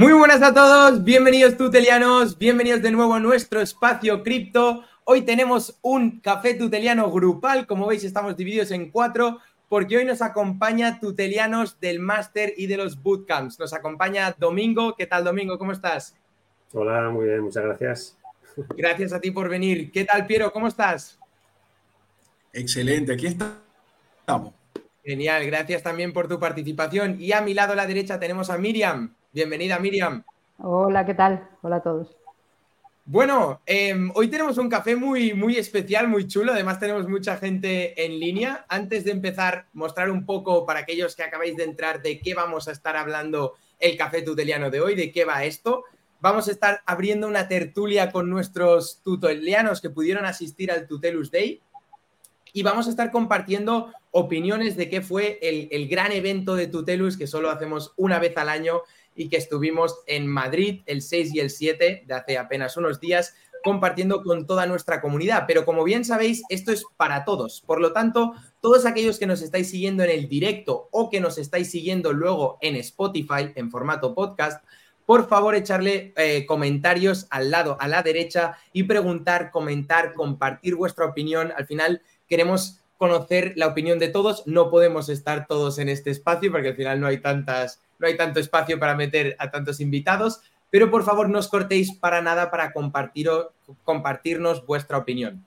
Muy buenas a todos, bienvenidos tutelianos, bienvenidos de nuevo a nuestro espacio cripto. Hoy tenemos un café tuteliano grupal, como veis estamos divididos en cuatro, porque hoy nos acompaña tutelianos del máster y de los bootcamps. Nos acompaña Domingo, ¿qué tal Domingo? ¿Cómo estás? Hola, muy bien, muchas gracias. Gracias a ti por venir. ¿Qué tal Piero? ¿Cómo estás? Excelente, aquí estamos. Genial, gracias también por tu participación. Y a mi lado a la derecha tenemos a Miriam. Bienvenida, Miriam. Hola, ¿qué tal? Hola a todos. Bueno, em, hoy tenemos un café muy, muy especial, muy chulo. Además, tenemos mucha gente en línea. Antes de empezar, mostrar un poco para aquellos que acabáis de entrar de qué vamos a estar hablando el café tuteliano de hoy, de qué va esto. Vamos a estar abriendo una tertulia con nuestros tutelianos que pudieron asistir al Tutelus Day y vamos a estar compartiendo opiniones de qué fue el, el gran evento de Tutelus que solo hacemos una vez al año y que estuvimos en Madrid el 6 y el 7 de hace apenas unos días compartiendo con toda nuestra comunidad. Pero como bien sabéis, esto es para todos. Por lo tanto, todos aquellos que nos estáis siguiendo en el directo o que nos estáis siguiendo luego en Spotify en formato podcast, por favor echarle eh, comentarios al lado, a la derecha y preguntar, comentar, compartir vuestra opinión. Al final queremos conocer la opinión de todos. No podemos estar todos en este espacio porque al final no hay tantas no hay tanto espacio para meter a tantos invitados, pero por favor no os cortéis para nada para compartirnos vuestra opinión.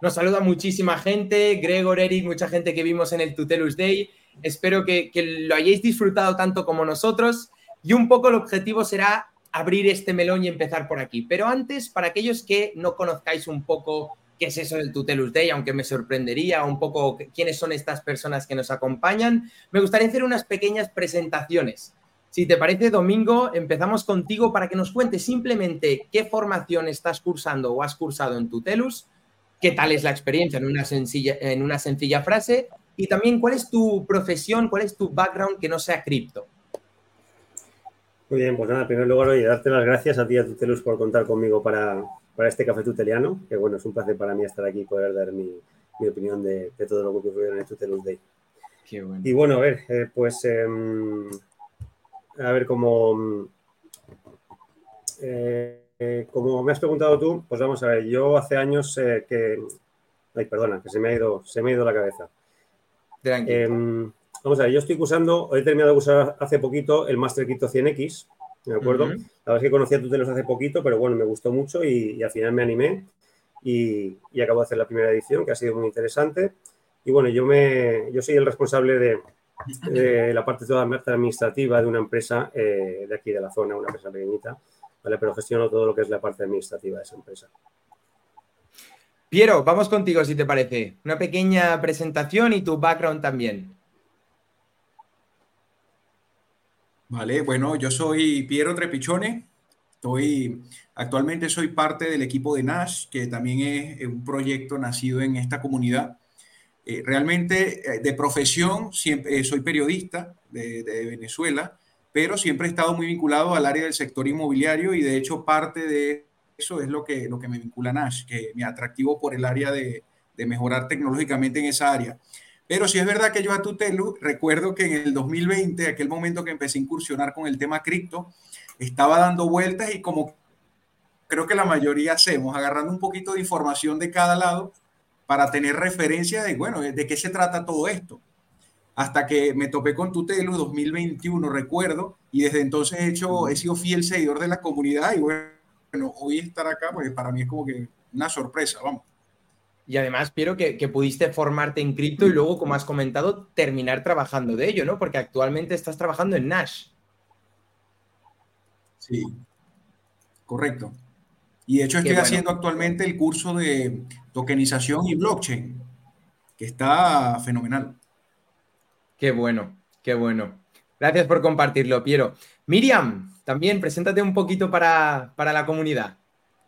Nos saluda muchísima gente, Gregor, Eric, mucha gente que vimos en el Tutelus Day. Espero que, que lo hayáis disfrutado tanto como nosotros y un poco el objetivo será abrir este melón y empezar por aquí. Pero antes, para aquellos que no conozcáis un poco qué es eso del Tutelus Day, aunque me sorprendería un poco quiénes son estas personas que nos acompañan, me gustaría hacer unas pequeñas presentaciones. Si te parece, Domingo, empezamos contigo para que nos cuentes simplemente qué formación estás cursando o has cursado en Tutelus, qué tal es la experiencia en una sencilla, en una sencilla frase y también cuál es tu profesión, cuál es tu background que no sea cripto. Muy bien, pues nada, en primer lugar, oye, darte las gracias a ti, a Tutelus, por contar conmigo para, para este café tuteliano, que bueno, es un placer para mí estar aquí y poder dar mi, mi opinión de, de, todo lo que ocurrió en el Tutelus Day. Qué bueno. Y bueno, a ver, eh, pues eh, a ver cómo, eh, como me has preguntado tú, pues vamos a ver, yo hace años eh, que, ay, perdona, que se me ha ido, se me ha ido la cabeza. Eh, vamos a ver, yo estoy cursando, he terminado de cursar hace poquito el Master Crypto 100X, ¿de acuerdo? Uh -huh. La verdad es que conocí a Tutelos hace poquito, pero bueno, me gustó mucho y, y al final me animé y, y, acabo de hacer la primera edición, que ha sido muy interesante. Y bueno, yo, me, yo soy el responsable de, de la parte toda administrativa de una empresa eh, de aquí de la zona, una empresa pequeñita, ¿vale? Pero gestiono todo lo que es la parte administrativa de esa empresa. Piero, vamos contigo si te parece. Una pequeña presentación y tu background también. Vale, bueno, yo soy Piero Trepichone. Estoy, actualmente soy parte del equipo de Nash, que también es un proyecto nacido en esta comunidad. Eh, realmente, eh, de profesión, siempre, eh, soy periodista de, de, Venezuela, pero siempre he estado muy vinculado al área del sector inmobiliario y de hecho parte de eso es lo que, lo que me vincula a Nash, que me atractivo por el área de, de mejorar tecnológicamente en esa área. Pero sí es verdad que yo a Tutelu recuerdo que en el 2020, aquel momento que empecé a incursionar con el tema cripto, estaba dando vueltas y como creo que la mayoría hacemos, agarrando un poquito de información de cada lado para tener referencia de, bueno, de qué se trata todo esto. Hasta que me topé con Tutelu 2021, recuerdo, y desde entonces he, hecho, he sido fiel seguidor de la comunidad y bueno, hoy estar acá, pues para mí es como que una sorpresa, vamos. Y además, Piero, que, que pudiste formarte en cripto y luego, como has comentado, terminar trabajando de ello, ¿no? Porque actualmente estás trabajando en Nash. Sí, correcto. Y de hecho estoy bueno. haciendo actualmente el curso de tokenización y blockchain, que está fenomenal. Qué bueno, qué bueno. Gracias por compartirlo, Piero. Miriam, también preséntate un poquito para, para la comunidad.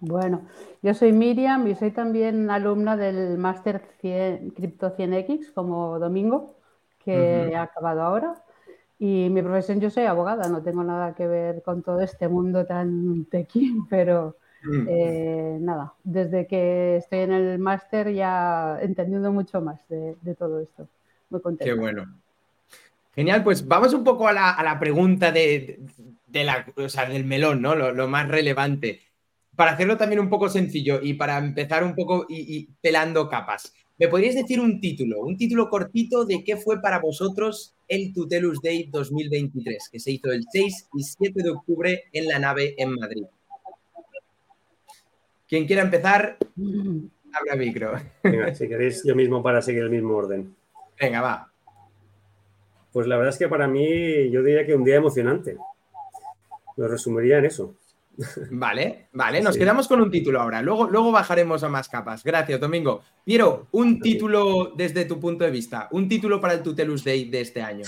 Bueno, yo soy Miriam y soy también alumna del Máster Crypto 100X como Domingo, que uh -huh. ha acabado ahora. Y mi profesión, yo soy abogada, no tengo nada que ver con todo este mundo tan tequi, pero mm. eh, nada, desde que estoy en el máster ya entendiendo mucho más de, de, todo esto. Muy contenta. Qué bueno. Genial, pues vamos un poco a la, pregunta de, la, del melón, ¿no? Lo, más relevante. Para hacerlo también un poco sencillo y para empezar un poco y, pelando capas. ¿Me podrías decir un título, un título cortito de qué fue para vosotros el Tutelus Day 2023, que se hizo el 6 y 7 de octubre en la nave en Madrid? Quien quiera empezar, abra micro. Venga, si queréis yo mismo para seguir el mismo orden. Venga, va. Pues la verdad es que para mí yo diría que un día emocionante. Lo resumiría en eso. Vale, vale, nos quedamos con un título ahora. Luego, luego bajaremos a más capas. Gracias, Domingo. Piero, un título desde tu punto de vista, un título para el Tutelus Day de este año.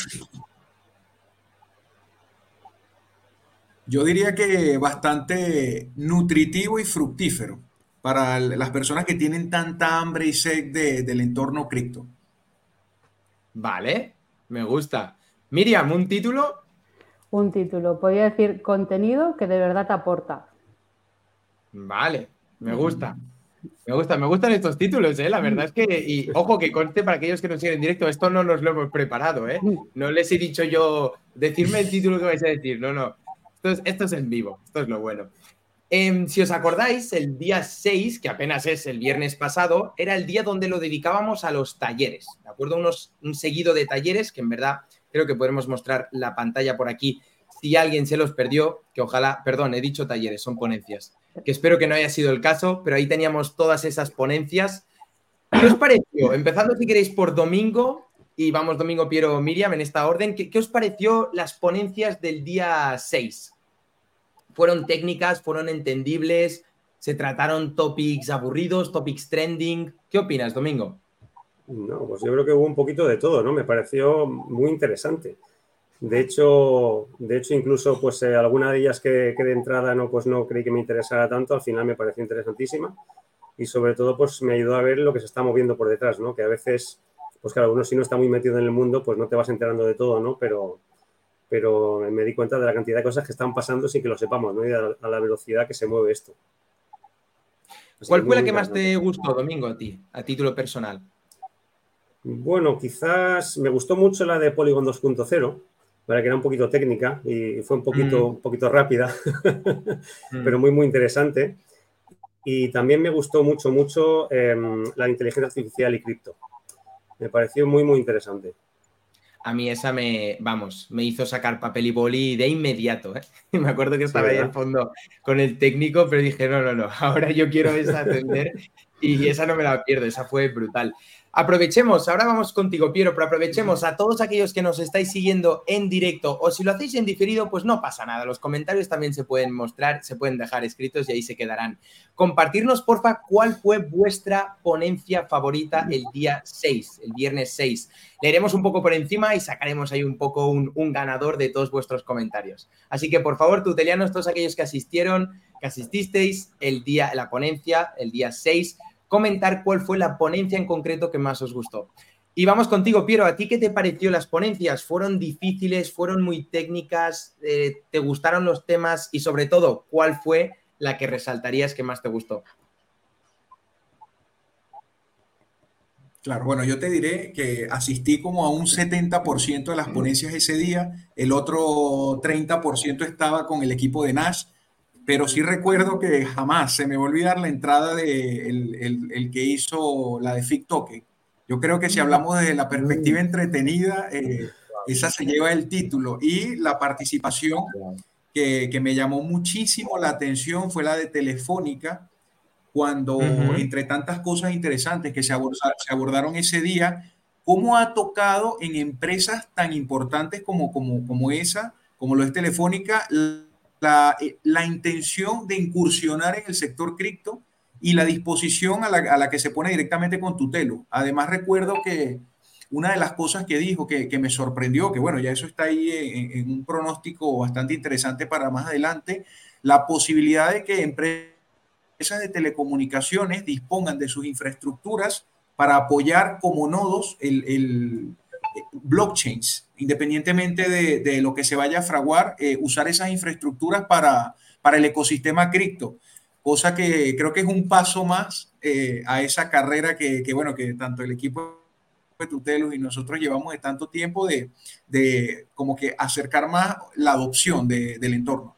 Yo diría que bastante nutritivo y fructífero para las personas que tienen tanta hambre y sed del entorno cripto. Vale, me gusta. Miriam, ¿un título? Un título. Podría decir contenido que de verdad te aporta. Vale, me gusta. Me gusta, me gustan estos títulos, ¿eh? La verdad es que, y ojo que conste para aquellos que nos siguen en directo, esto no nos lo hemos preparado, ¿eh? No les he dicho yo, decirme el título que vais a decir, no, no. Esto es, esto es en vivo, esto es lo bueno. Em, si os acordáis, el día 6, que apenas es el viernes pasado, era el día donde lo dedicábamos a los talleres. ¿De acuerdo? Unos, un seguido de talleres que en verdad creo que podremos mostrar la pantalla por aquí. Si alguien se los perdió, que ojalá, perdón, he dicho talleres, son ponencias, que espero que no haya sido el caso, pero ahí teníamos todas esas ponencias. ¿Qué os pareció? Empezando, si queréis, por domingo, y vamos domingo, Piero, Miriam, en esta orden, ¿qué, qué os pareció las ponencias del día 6? fueron técnicas, fueron entendibles, se trataron topics aburridos, topics trending. ¿Qué opinas, Domingo? No, pues yo creo que hubo un poquito de todo, ¿no? Me pareció muy interesante. De hecho, de hecho incluso pues eh, alguna de ellas que, de entrada no, pues no creí que me interesara tanto, al final me pareció interesantísima y sobre todo pues me ayudó a ver lo que se está moviendo por detrás, ¿no? Que a veces, pues claro, uno si no está muy metido en el mundo, pues no te vas enterando de todo, ¿no? Pero, pero me di cuenta de la cantidad de cosas que están pasando sin que lo sepamos, ¿no? Y a, la velocidad que se mueve esto. ¿Cuál fue la que más te gustó, Domingo, a ti, a título personal? Bueno, quizás me gustó mucho la de Polygon 2.0, para que era un poquito técnica y fue un poquito, mm. un poquito rápida, mm. pero muy, muy interesante. Y también me gustó mucho, mucho em, la inteligencia artificial y cripto. Me pareció muy, muy interesante a mí esa me, vamos, me hizo sacar papel y boli de inmediato. ¿eh? Me acuerdo que estaba ahí al fondo con el técnico, pero dije, no, no, no, ahora yo quiero esa atender y esa no me la pierdo, esa fue brutal. Aprovechemos, ahora vamos contigo, Piero, pero aprovechemos a todos aquellos que nos estáis siguiendo en directo o si lo hacéis en diferido, pues no pasa nada. Los comentarios también se pueden mostrar, se pueden dejar escritos y ahí se quedarán. Compartirnos, porfa, cuál fue vuestra ponencia favorita el día 6, el viernes 6. Leeremos un poco por encima y sacaremos ahí un poco un, ganador de todos vuestros comentarios. Así que, por favor, tutelianos, todos aquellos que asistieron, que asististeis el día, la ponencia, el día 6, comentar cuál fue la ponencia en concreto que más os gustó. Y vamos contigo, Piero, ¿a ti qué te pareció las ponencias? ¿Fueron difíciles? ¿Fueron muy técnicas? Eh, ¿Te gustaron los temas? Y sobre todo, ¿cuál fue la que resaltarías que más te gustó? Claro, bueno, yo te diré que asistí como a un 70% de las ponencias ese día, el otro 30% estaba con el equipo de Nash pero sí recuerdo que jamás se me va a olvidar la entrada de el, que hizo la de FICTOKE. Yo creo que si hablamos de la perspectiva entretenida, eh, esa se lleva el título. Y la participación que, que, me llamó muchísimo la atención fue la de Telefónica, cuando entre tantas cosas interesantes que se, se abordaron ese día, cómo ha tocado en empresas tan importantes como, como, como esa, como lo es Telefónica, eh, la, intención de incursionar en el sector cripto y la disposición a la, que se pone directamente con Tutelo. Además, recuerdo que una de las cosas que dijo que, me sorprendió, que bueno, ya eso está ahí en, un pronóstico bastante interesante para más adelante, la posibilidad de que empresas de telecomunicaciones dispongan de sus infraestructuras para apoyar como nodos el blockchains independientemente de, lo que se vaya a fraguar, eh, usar esas infraestructuras para, para el ecosistema cripto, cosa que creo que es un paso más eh, a esa carrera que, bueno, que tanto el equipo de tutelos y nosotros llevamos de tanto tiempo de, de como que acercar más la adopción del entorno.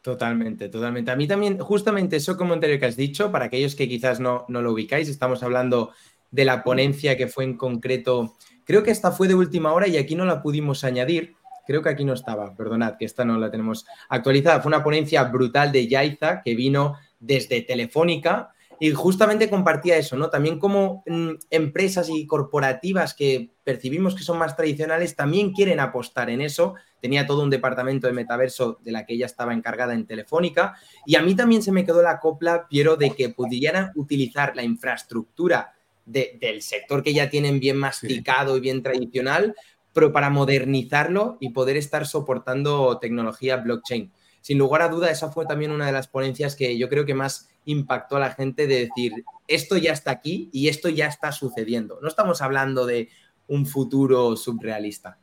Totalmente, totalmente. A mí también, justamente eso comentario que has dicho, para aquellos que quizás no, no lo ubicáis, estamos hablando de la ponencia que fue en concreto, creo que esta fue de última hora y aquí no la pudimos añadir, creo que aquí no estaba, perdonad, que esta no la tenemos actualizada, fue una ponencia brutal de Yaiza que vino desde Telefónica y justamente compartía eso, ¿no? También como mm, empresas y corporativas que percibimos que son más tradicionales también quieren apostar en eso. Tenía todo un departamento de metaverso de la que ella estaba encargada en Telefónica y a mí también se me quedó la copla, Piero, de que pudieran utilizar la infraestructura del sector que ya tienen bien masticado y bien tradicional, pero para modernizarlo y poder estar soportando tecnología blockchain. Sin lugar a duda, esa fue también una de las ponencias que yo creo que más impactó a la gente de decir, esto ya está aquí y esto ya está sucediendo. No estamos hablando de un futuro surrealista.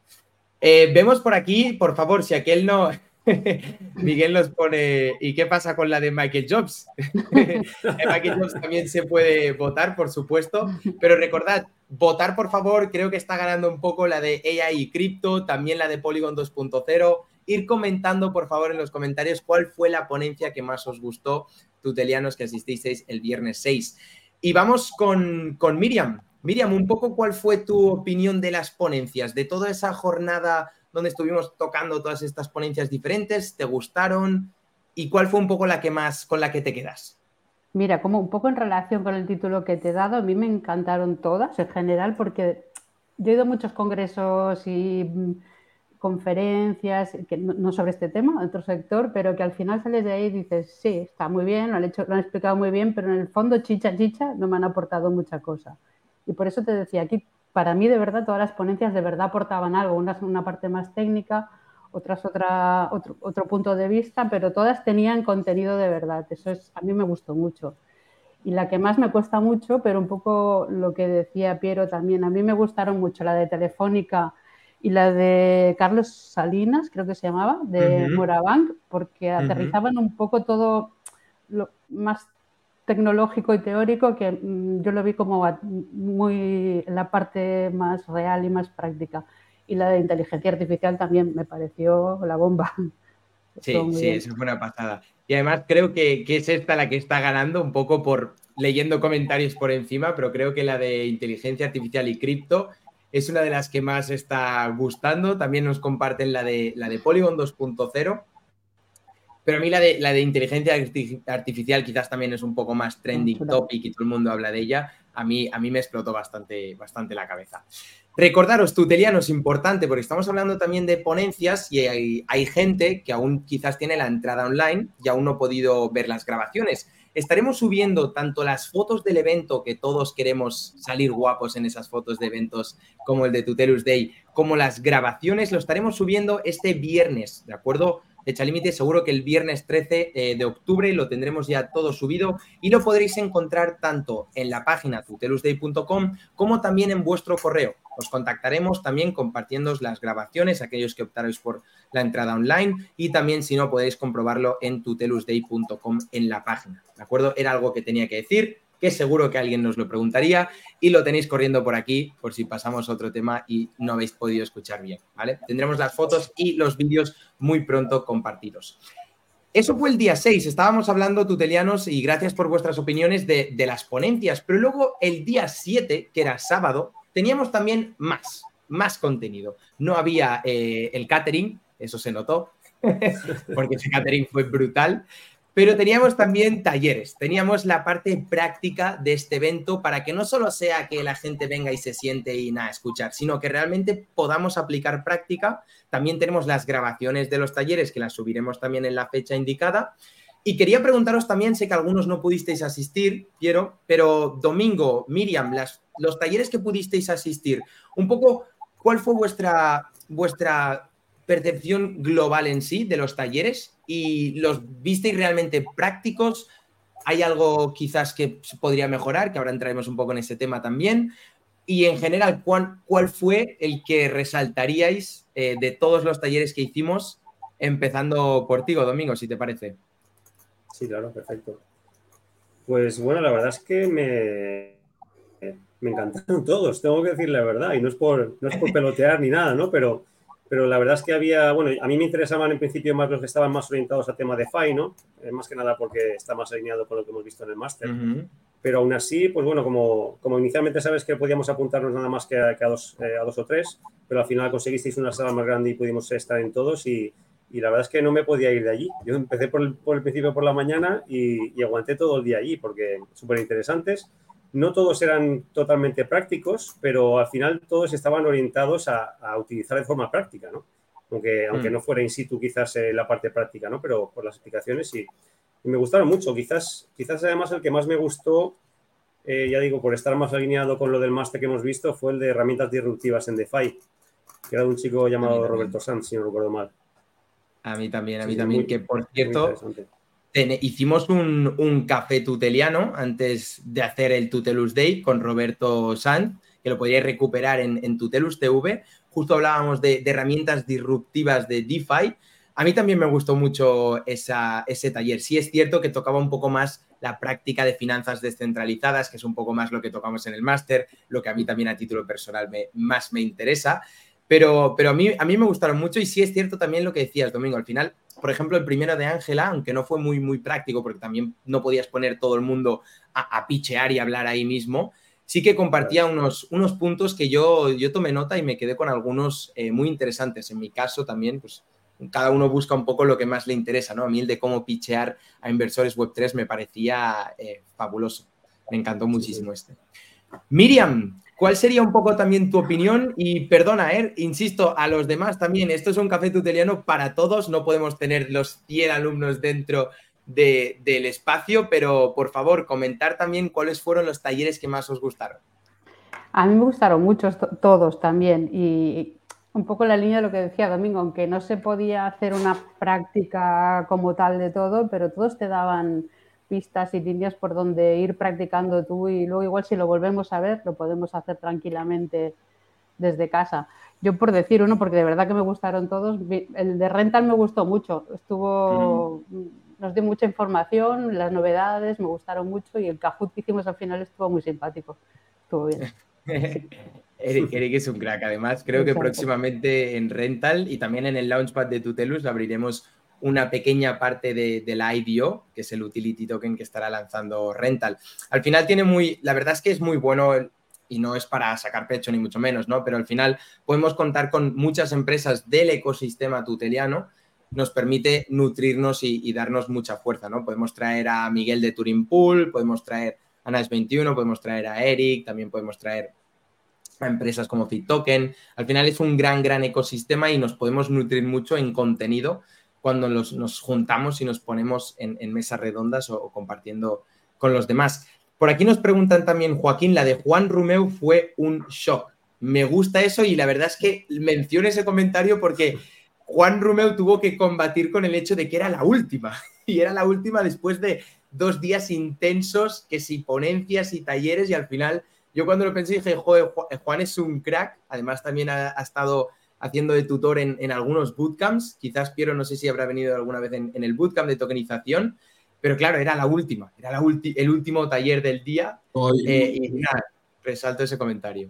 Eh, vemos por aquí, por favor, si aquel no, Miguel nos pone, ¿y qué pasa con la de Michael Jobs? Michael Jobs también se puede votar, por supuesto, pero recordad, votar por favor, creo que está ganando un poco la de AI y cripto, también la de Polygon 2.0. Ir comentando, por favor, en los comentarios cuál fue la ponencia que más os gustó, tutelianos que asististeis el viernes 6. Y vamos con, con Miriam. Miriam, un poco cuál fue tu opinión de las ponencias, de toda esa jornada donde estuvimos tocando todas estas ponencias diferentes? ¿Te gustaron? ¿Y cuál fue un poco la que más con la que te quedas? Mira, como un poco en relación con el título que te he dado, a mí me encantaron todas en general porque yo he ido a muchos congresos y mm, conferencias, que no sobre este tema, otro sector, pero que al final sales de ahí y dices, sí, está muy bien, lo han, hecho, lo han explicado muy bien, pero en el fondo, chicha, chicha, no me han aportado mucha cosa. Y por eso te decía, aquí para mí de verdad todas las ponencias de verdad aportaban algo, unas una parte más técnica, otras otra, otro, otro, punto de vista, pero todas tenían contenido de verdad. Eso es, a mí me gustó mucho. Y la que más me cuesta mucho, pero un poco lo que decía Piero también, a mí me gustaron mucho la de Telefónica y la de Carlos Salinas, creo que se llamaba, de Morabank, porque aterrizaban un poco todo lo más tecnológico y teórico que mm, yo lo vi como muy la parte más real y más práctica. Y la de inteligencia artificial también me pareció la bomba. Sí, sí, eso fue una pasada. Y además creo que, que, es esta la que está ganando un poco por leyendo comentarios por encima, pero creo que la de inteligencia artificial y cripto es una de las que más está gustando. También nos comparten la de, la de Polygon 2.0 pero a mí la de, la de inteligencia artificial quizás también es un poco más trending topic y todo el mundo habla de ella. A mí, a mí me explotó bastante, bastante la cabeza. Recordaros, tuteliano es importante porque estamos hablando también de ponencias y hay, hay, gente que aún quizás tiene la entrada online y aún no ha podido ver las grabaciones. Estaremos subiendo tanto las fotos del evento, que todos queremos salir guapos en esas fotos de eventos como el de Tutelus Day, como las grabaciones, lo estaremos subiendo este viernes, ¿de acuerdo? Fecha límite, seguro que el viernes 13 eh, de octubre lo tendremos ya todo subido y lo podréis encontrar tanto en la página tutelusday.com como también en vuestro correo. Os contactaremos también compartiendo las grabaciones, aquellos que optaréis por la entrada online y también si no podéis comprobarlo en tutelusday.com en la página. ¿De acuerdo? Era algo que tenía que decir que seguro que alguien nos lo preguntaría y lo tenéis corriendo por aquí por si pasamos a otro tema y no habéis podido escuchar bien, ¿vale? Tendremos las fotos y los vídeos muy pronto compartidos. Eso fue el día 6, estábamos hablando tutelianos y gracias por vuestras opiniones de, las ponencias, pero luego el día 7, que era sábado, teníamos también más, más contenido. No había eh, el catering, eso se notó, porque ese catering fue brutal, pero teníamos también talleres, teníamos la parte práctica de este evento para que no solo sea que la gente venga y se siente y nada, escuchar, sino que realmente podamos aplicar práctica. También tenemos las grabaciones de los talleres que las subiremos también en la fecha indicada. Y quería preguntaros también, sé que algunos no pudisteis asistir, quiero, pero domingo, Miriam, las, los talleres que pudisteis asistir, un poco, ¿cuál fue vuestra, vuestra percepción global en sí de los talleres y los visteis realmente prácticos. Hay algo quizás que podría mejorar, que ahora entraremos un poco en ese tema también. Y en general, ¿cuál, fue el que resaltaríais eh, de todos los talleres que hicimos, empezando por ti, Domingo, si te parece? Sí, claro, perfecto. Pues bueno, la verdad es que me, me encantaron todos, tengo que decir la verdad, y no es por, no es por pelotear ni nada, ¿no? Pero, pero la verdad es que había, bueno, a mí me interesaban en principio más los que estaban más orientados a tema de FI, ¿no? Eh, más que nada porque está más alineado con lo que hemos visto en el máster. Pero aún así, pues bueno, como, como inicialmente sabes que podíamos apuntarnos nada más que a, dos, eh, a dos o tres, pero al final conseguisteis una sala más grande y pudimos estar en todos y, y la verdad es que no me podía ir de allí. Yo empecé por el, por el principio por la mañana y, y, aguanté todo el día allí porque súper interesantes. No todos eran totalmente prácticos, pero al final todos estaban orientados a, a utilizar de forma práctica, ¿no? Aunque, aunque mm. no fuera in situ quizás eh, la parte práctica, ¿no? Pero por las explicaciones sí. Y me gustaron mucho. Quizás, quizás además el que más me gustó, eh, ya digo, por estar más alineado con lo del máster que hemos visto, fue el de herramientas disruptivas en DeFi, que era de un chico llamado Roberto Sanz, si no recuerdo mal. A mí también, a mí también, que por cierto, hicimos un, café tuteliano antes de hacer el Tutelus Day con Roberto Sanz, que lo podíais recuperar en, Tutelus TV. Justo hablábamos de, herramientas disruptivas de DeFi. A mí también me gustó mucho ese taller. Sí es cierto que tocaba un poco más la práctica de finanzas descentralizadas, que es un poco más lo que tocamos en el máster, lo que a mí también a título personal me, más me interesa. Pero, pero a, mí, a mí me gustaron mucho y sí es cierto también lo que decías, Domingo. Al final, por ejemplo, el primero de Ángela, aunque no fue muy, muy práctico porque también no podías poner todo el mundo a, pichear y hablar ahí mismo, sí que compartía unos, unos puntos que yo, yo tomé nota y me quedé con algunos eh, muy interesantes. En mi caso también, pues cada uno busca un poco lo que más le interesa, ¿no? A mí el de cómo pichear a inversores Web3 me parecía eh, fabuloso. Me encantó muchísimo este. Miriam, ¿Cuál sería un poco también tu opinión? Y perdona, eh, insisto, a los demás también, esto es un café tuteliano para todos, no podemos tener los 100 alumnos dentro del espacio, pero por favor, comentar también cuáles fueron los talleres que más os gustaron. A mí me gustaron muchos todos también y un poco la línea de lo que decía Domingo, aunque no se podía hacer una práctica como tal de todo, pero todos te daban pistas y líneas por donde ir practicando tú y luego igual si lo volvemos a ver lo podemos hacer tranquilamente desde casa. Yo por decir uno, porque de verdad que me gustaron todos, el de Rental me gustó mucho, estuvo, nos dio mucha información, las novedades me gustaron mucho y el Kahoot que hicimos al final estuvo muy simpático, estuvo bien. Eric, es un crack, además creo que próximamente en Rental y también en el Launchpad de Tutelus lo abriremos una pequeña parte de, la IDO, que es el utility token que estará lanzando Rental. Al final tiene muy, la verdad es que es muy bueno y no es para sacar pecho ni mucho menos, ¿no? Pero al final podemos contar con muchas empresas del ecosistema tuteliano, nos permite nutrirnos y, darnos mucha fuerza, ¿no? Podemos traer a Miguel de Turing Pool, podemos traer a NAS21, podemos traer a Eric, también podemos traer a empresas como FitToken. Al final es un gran, gran ecosistema y nos podemos nutrir mucho en contenido cuando nos juntamos y nos ponemos en, mesas redondas o, compartiendo con los demás. Por aquí nos preguntan también, Joaquín, la de Juan Rumeu fue un shock. Me gusta eso y la verdad es que menciono ese comentario porque Juan Rumeu tuvo que combatir con el hecho de que era la última. Y era la última después de dos días intensos, que si ponencias y talleres, y al final yo cuando lo pensé dije, joder, Juan es un crack, además también ha estado haciendo de tutor en, algunos bootcamps. Quizás Piero, no sé si habrá venido alguna vez en, el bootcamp de tokenización, pero claro, era la última, era la el último taller del día. Eh, y nada, resalto ese comentario.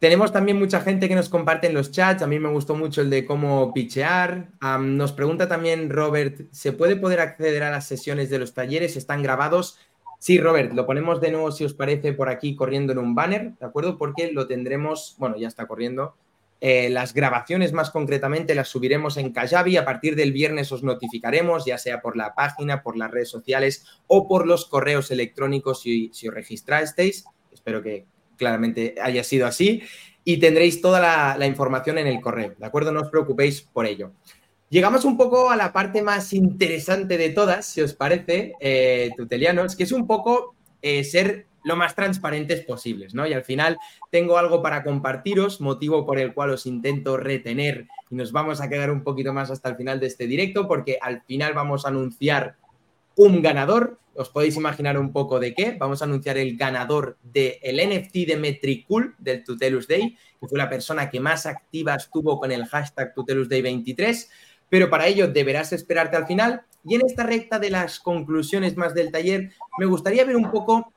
Tenemos también mucha gente que nos comparte en los chats. A mí me gustó mucho el de cómo pichear. nos pregunta también Robert, ¿se puede poder acceder a las sesiones de los talleres? ¿Están grabados? Sí, Robert, lo ponemos de nuevo, si os parece, por aquí corriendo en un banner, ¿de acuerdo? Porque lo tendremos, bueno, ya está corriendo. Eh, las grabaciones más concretamente las subiremos en Kajabi. A partir del viernes os notificaremos, ya sea por la página, por las redes sociales o por los correos electrónicos si, os registrasteis. Espero que claramente haya sido así. Y tendréis toda la, la información en el correo, ¿de acuerdo? No os preocupéis por ello. Llegamos un poco a la parte más interesante de todas, si os parece, eh, tutelianos, que es un poco eh, ser lo más transparentes posibles, ¿no? Y al final tengo algo para compartiros, motivo por el cual os intento retener y nos vamos a quedar un poquito más hasta el final de este directo, porque al final vamos a anunciar un ganador. Os podéis imaginar un poco de qué. Vamos a anunciar el ganador del NFT de Metricool del Tutelus Day, que fue la persona que más activa estuvo con el hashtag Tutelus Day 23 pero para ello deberás esperarte al final. Y en esta recta de las conclusiones más del taller, me gustaría ver un poco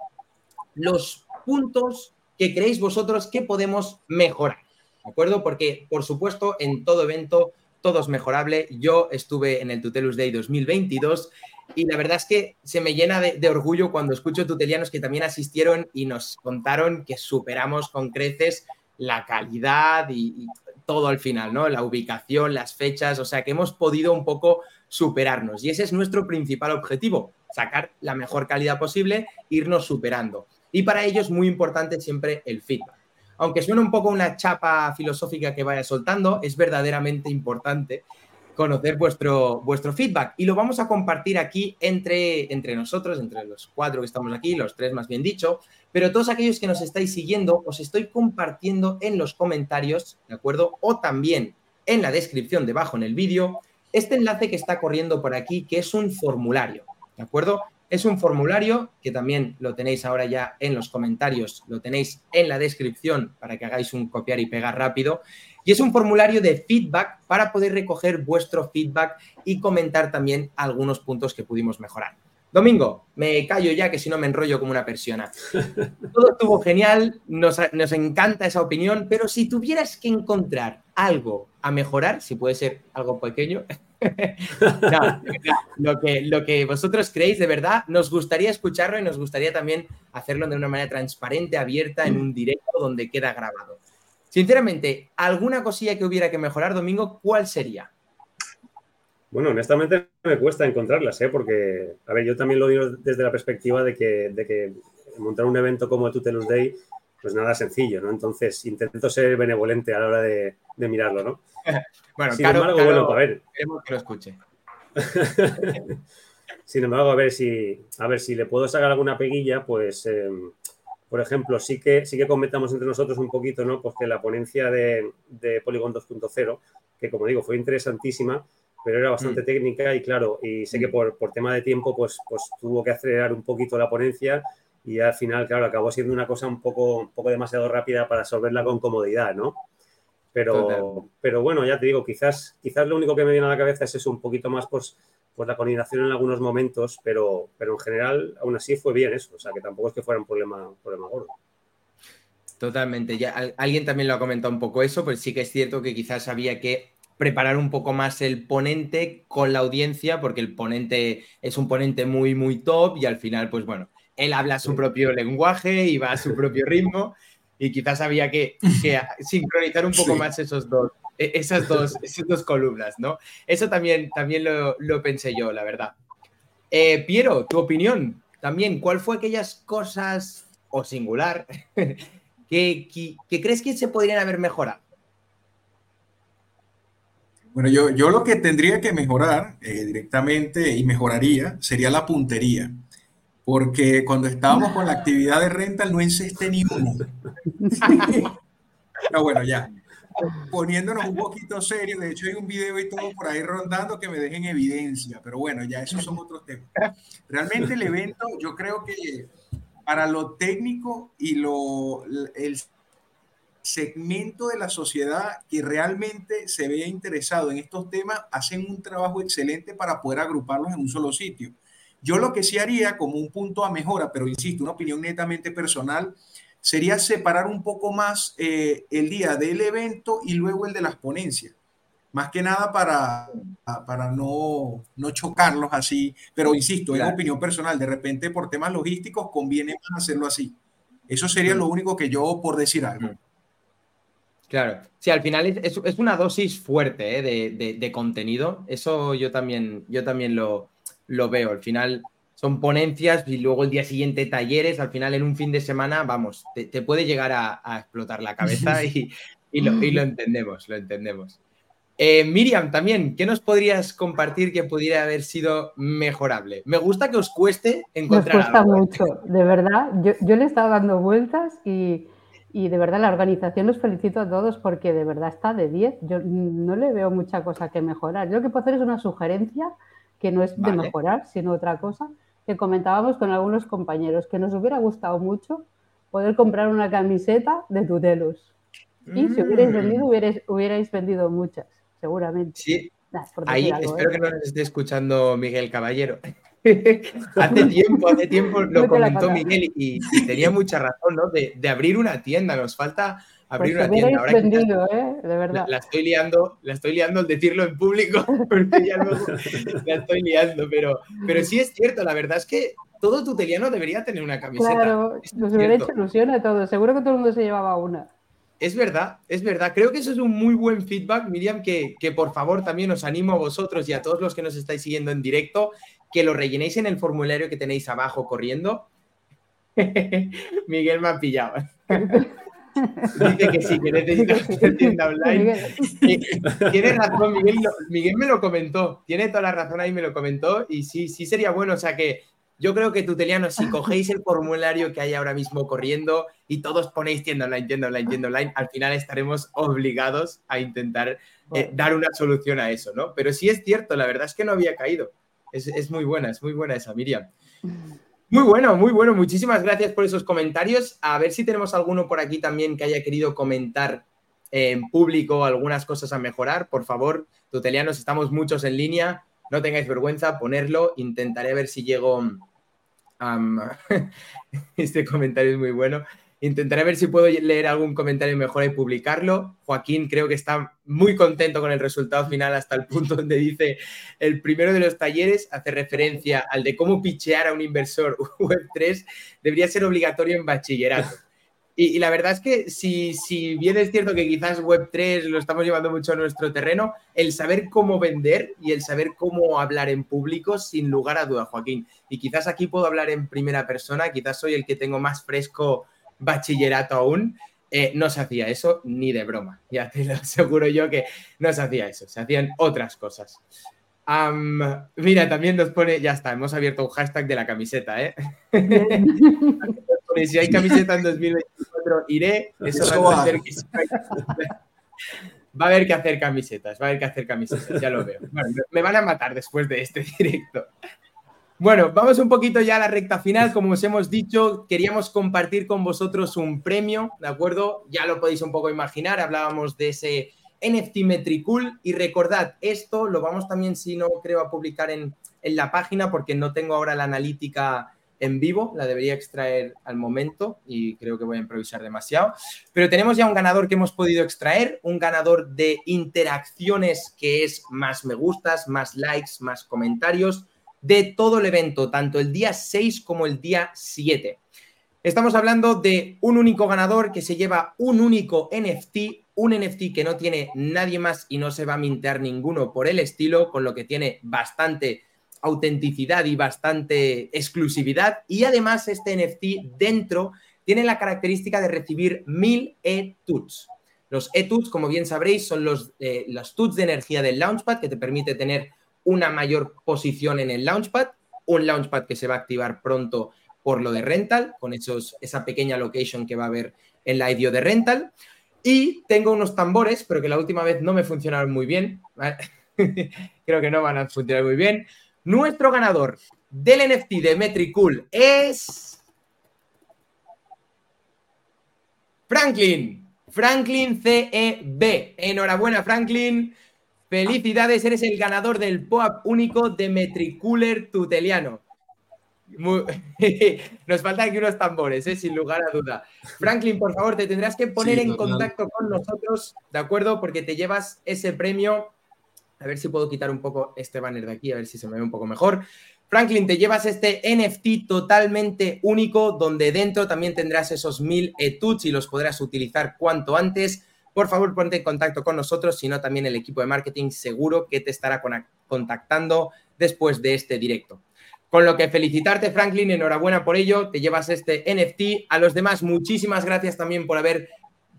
los puntos que creéis vosotros que podemos mejorar. ¿De acuerdo? Porque, por supuesto, en todo evento todo es mejorable. Yo estuve en el Tutelus Day 2022 y la verdad es que se me llena de, orgullo cuando escucho tutelianos que también asistieron y nos contaron que superamos con creces la calidad y, todo al final, ¿no? La ubicación, las fechas, o sea que hemos podido un poco superarnos y ese es nuestro principal objetivo, sacar la mejor calidad posible, irnos superando. Y para ello es muy importante siempre el feedback. Aunque suene un poco una chapa filosófica que vaya soltando, es verdaderamente importante conocer vuestro, vuestro feedback y lo vamos a compartir aquí entre, entre nosotros, entre los cuatro que estamos aquí, los tres más bien dicho, pero todos aquellos que nos estáis siguiendo os estoy compartiendo en los comentarios, ¿de acuerdo? O también en la descripción debajo en el vídeo, este enlace que está corriendo por aquí, que es un formulario, ¿de acuerdo? Es un formulario que también lo tenéis ahora ya en los comentarios, lo tenéis en la descripción para que hagáis un copiar y pegar rápido. Y es un formulario de feedback para poder recoger vuestro feedback y comentar también algunos puntos que pudimos mejorar. Domingo, me callo ya que si no me enrollo como una persona. Todo estuvo genial, nos, nos, encanta esa opinión, pero si tuvieras que encontrar algo a mejorar, si puede ser algo pequeño, lo, que, lo que vosotros creéis de verdad, nos gustaría escucharlo y nos gustaría también hacerlo de una manera transparente, abierta, en un directo donde queda grabado. Sinceramente, ¿alguna cosilla que hubiera que mejorar, Domingo, cuál sería? Bueno, honestamente me cuesta encontrarlas, ¿eh? porque, a ver, yo también lo digo desde la perspectiva de que, de que montar un evento como el Tutelus Day, pues nada sencillo, ¿no? Entonces, intento ser benevolente a la hora de, de mirarlo, ¿no? bueno, Sin embargo, bueno, a ver. Queremos que lo escuche. Sin embargo, a ver si, a ver si le puedo sacar alguna peguilla, pues, em, por ejemplo, sí que, sí que comentamos entre nosotros un poquito, ¿no? Pues que la ponencia de, de Polygon 2.0, que como digo, fue interesantísima, pero era bastante mm. técnica y claro, y sé que mm. por, por, tema de tiempo, pues, pues tuvo que acelerar un poquito la ponencia y al final, claro, acabó siendo una cosa un poco, un poco demasiado rápida para resolverla con comodidad, ¿no? Pero, pero bueno, ya te digo, quizás, quizás lo único que me viene a la cabeza es eso, un poquito más pues, pues la coordinación en algunos momentos, pero, pero en general aún así fue bien eso, o sea que tampoco es que fuera un problema, problema gordo. Totalmente, ya alguien también lo ha comentado un poco eso, pues sí que es cierto que quizás había que preparar un poco más el ponente con la audiencia, porque el ponente es un ponente muy, muy top y al final, pues bueno, él habla su propio lenguaje y va a su propio ritmo y quizás había que, sincronizar un poco más esos dos, esas, dos, esas dos columnas, ¿no? Eso también, también lo, pensé yo, la verdad. Eh, Piero, tu opinión también, ¿cuál fue aquellas cosas, o singular, que, que, crees que se podrían haber mejorado? Bueno, yo, yo lo que tendría que mejorar eh, directamente y mejoraría sería la puntería porque cuando estábamos con la actividad de rental no encesté ni uno. Pero bueno, ya. Poniéndonos un poquito serio, de hecho hay un video y todo por ahí rondando que me dejen evidencia, pero bueno, ya esos son otros temas. Realmente el evento, yo creo que para lo técnico y lo, el segmento de la sociedad que realmente se vea interesado en estos temas, hacen un trabajo excelente para poder agruparlos en un solo sitio. Yo lo que sí haría como un punto a mejora, pero insisto, una opinión netamente personal, sería separar un poco más eh, el día del evento y luego el de las ponencias. Más que nada para, para no, no chocarlos así, pero insisto, en opinión personal, de repente por temas logísticos conviene más hacerlo así. Eso sería lo único que yo, por decir algo. Claro, sí, al final es, es una dosis fuerte ¿eh? de, de, de, contenido. Eso yo también, yo también lo, lo veo. Al final son ponencias y luego el día siguiente talleres. Al final en un fin de semana, vamos, te, puede llegar a, explotar la cabeza y, lo, entendemos, lo entendemos. Eh, Miriam, también, ¿qué nos podrías compartir que pudiera haber sido mejorable? Me gusta que os cueste encontrar. Nos cuesta mucho, de verdad. Yo, yo, le he estado dando vueltas y, y, de verdad la organización los felicito a todos porque de verdad está de 10. Yo no le veo mucha cosa que mejorar. Yo lo que puedo hacer es una sugerencia que no es de mejorar, sino otra cosa, que comentábamos con algunos compañeros, que nos hubiera gustado mucho poder comprar una camiseta de Tutelus. Y si hubierais mm. vendido, hubierais, vendido muchas, seguramente. Sí. Ahí espero ¿eh? que no nos esté escuchando Miguel Caballero. hace tiempo, hace tiempo lo comentó Miguel y, tenía mucha razón, ¿no? De, abrir una tienda, nos falta abrir pues una tienda. Ahora vendido, ¿eh? De verdad. La, estoy liando, la estoy liando al decirlo en público, porque ya luego la estoy liando, pero, pero sí es cierto, la verdad es que todo tuteliano debería tener una camiseta. Claro, nos hubiera hecho ilusión a todos, seguro que todo el mundo se llevaba una. Es verdad, es verdad. Creo que eso es un muy buen feedback, Miriam, que, que, por favor también os animo a vosotros y a todos los que nos estáis siguiendo en directo, que lo rellenéis en el formulario que tenéis abajo corriendo. Miguel me ha pillado. Dice que sí, que necesitas una tienda online. Tiene razón, Miguel, Miguel me lo comentó. Tiene toda la razón ahí, me lo comentó. Y sí, sí sería bueno. O sea que yo creo que tuteliano, si cogéis el formulario que hay ahora mismo corriendo y todos ponéis tienda online, tienda online, tienda online, al final estaremos obligados a intentar eh, dar una solución a eso, ¿no? Pero sí es cierto, la verdad es que no había caído. Es, muy buena, es muy buena esa, Miriam. Muy bueno, muy bueno. Muchísimas gracias por esos comentarios. A ver si tenemos alguno por aquí también que haya querido comentar en público algunas cosas a mejorar. Por favor, tutelianos, estamos muchos en línea. No tengáis vergüenza, ponerlo. Intentaré ver si llego. este comentario es muy bueno. Intentaré ver si puedo leer algún comentario mejor y publicarlo. Joaquín creo que está muy contento con el resultado final hasta el punto donde dice el primero de los talleres hace referencia al de cómo pichear a un inversor Web3 debería ser obligatorio en bachillerato. Y, la verdad es que si, si, bien es cierto que quizás Web3 lo estamos llevando mucho a nuestro terreno, el saber cómo vender y el saber cómo hablar en público, sin lugar a duda, Joaquín. Y quizás aquí puedo hablar en primera persona, quizás soy el que tengo más fresco bachillerato aún. Eh, no se hacía eso ni de broma. Ya te lo aseguro yo que no se hacía eso, se hacían otras cosas. mira, también nos pone, ya está, hemos abierto un hashtag de la camiseta, ¿eh? si hay camiseta en 2024, iré. Eso va a, que va a haber que hacer camisetas, va a haber que hacer camisetas, ya lo veo. me van a matar después de este directo. Bueno, vamos un poquito ya a la recta final. Como os hemos dicho, queríamos compartir con vosotros un premio, ¿de acuerdo? Ya lo podéis un poco imaginar, hablábamos de ese NFT Metricool y recordad, esto lo vamos también, si no creo, a publicar en, en la página porque no tengo ahora la analítica en vivo, la debería extraer al momento y creo que voy a improvisar demasiado. Pero tenemos ya un ganador que hemos podido extraer, un ganador de interacciones que es más me gustas, más likes, más comentarios de todo el evento, tanto el día 6 como el día 7. Estamos hablando de un único ganador que se lleva un único NFT, un NFT que no tiene nadie más y no se va a mintear ninguno por el estilo, con lo que tiene bastante autenticidad y bastante exclusividad. Y además este NFT dentro tiene la característica de recibir mil e-tuts. Los e-tuts, como bien sabréis, son los, eh, los tuts de energía del Launchpad que te permite tener una mayor posición en el Launchpad, un Launchpad que se va a activar pronto por lo de Rental, con esos, esa pequeña location que va a haber en la IDO de Rental. Y tengo unos tambores, pero que la última vez no me funcionaron muy bien. Creo que no van a funcionar muy bien. Nuestro ganador del NFT de Metricool es. Franklin. Franklin CEB. Enhorabuena, Franklin. Felicidades, eres el ganador del POAP único de Metricooler Tuteliano. Nos faltan aquí unos tambores, ¿eh? sin lugar a duda. Franklin, por favor, te tendrás que poner en contacto con nosotros, ¿de acuerdo? Porque te llevas ese premio a ver si puedo quitar un poco este banner de aquí, a ver si se me ve un poco mejor. Franklin, te llevas este NFT totalmente único, donde dentro también tendrás esos mil etuts y los podrás utilizar cuanto antes. Por favor, ponte en contacto con nosotros, si no también el equipo de marketing seguro que te estará contactando después de este directo. Con lo que felicitarte, Franklin, enhorabuena por ello, te llevas este NFT. A los demás, muchísimas gracias también por haber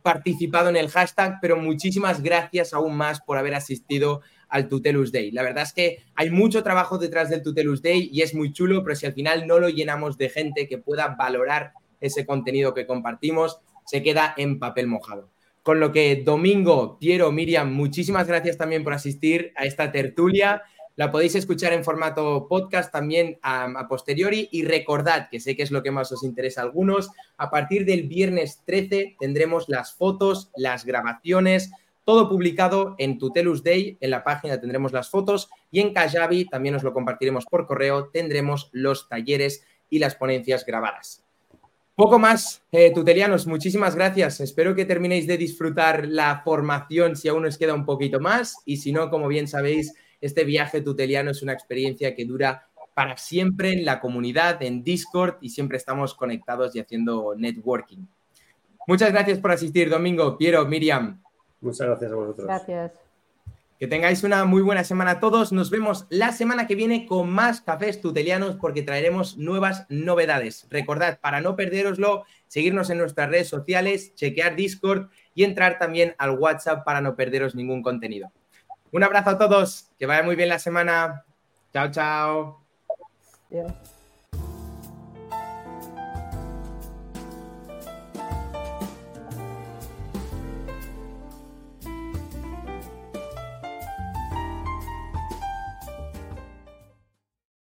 participado en el hashtag, pero muchísimas gracias aún más por haber asistido al Tutelus Day. La verdad es que hay mucho trabajo detrás del Tutelus Day y es muy chulo, pero si al final no lo llenamos de gente que pueda valorar ese contenido que compartimos, se queda en papel mojado. Con lo que Domingo, Piero, Miriam, muchísimas gracias también por asistir a esta tertulia. La podéis escuchar en formato podcast también a, posteriori y recordad, que sé que es lo que más os interesa a algunos, a partir del viernes 13 tendremos las fotos, las grabaciones, todo publicado en Tutelus Day, en la página tendremos las fotos y en Kajabi también os lo compartiremos por correo, tendremos los talleres y las ponencias grabadas. Poco más, eh, tutelianos, muchísimas gracias. Espero que terminéis de disfrutar la formación si aún os queda un poquito más y si no, como bien sabéis, este viaje tuteliano es una experiencia que dura para siempre en la comunidad, en Discord y siempre estamos conectados y haciendo networking. Muchas gracias por asistir, Domingo, Piero, Miriam. Muchas gracias a vosotros. Gracias. Que tengáis una muy buena semana a todos. Nos vemos la semana que viene con más cafés tutelianos porque traeremos nuevas novedades. Recordad, para no perderoslo, seguirnos en nuestras redes sociales, chequear Discord y entrar también al WhatsApp para no perderos ningún contenido. Un abrazo a todos, que vaya muy bien la semana. Chao, chao.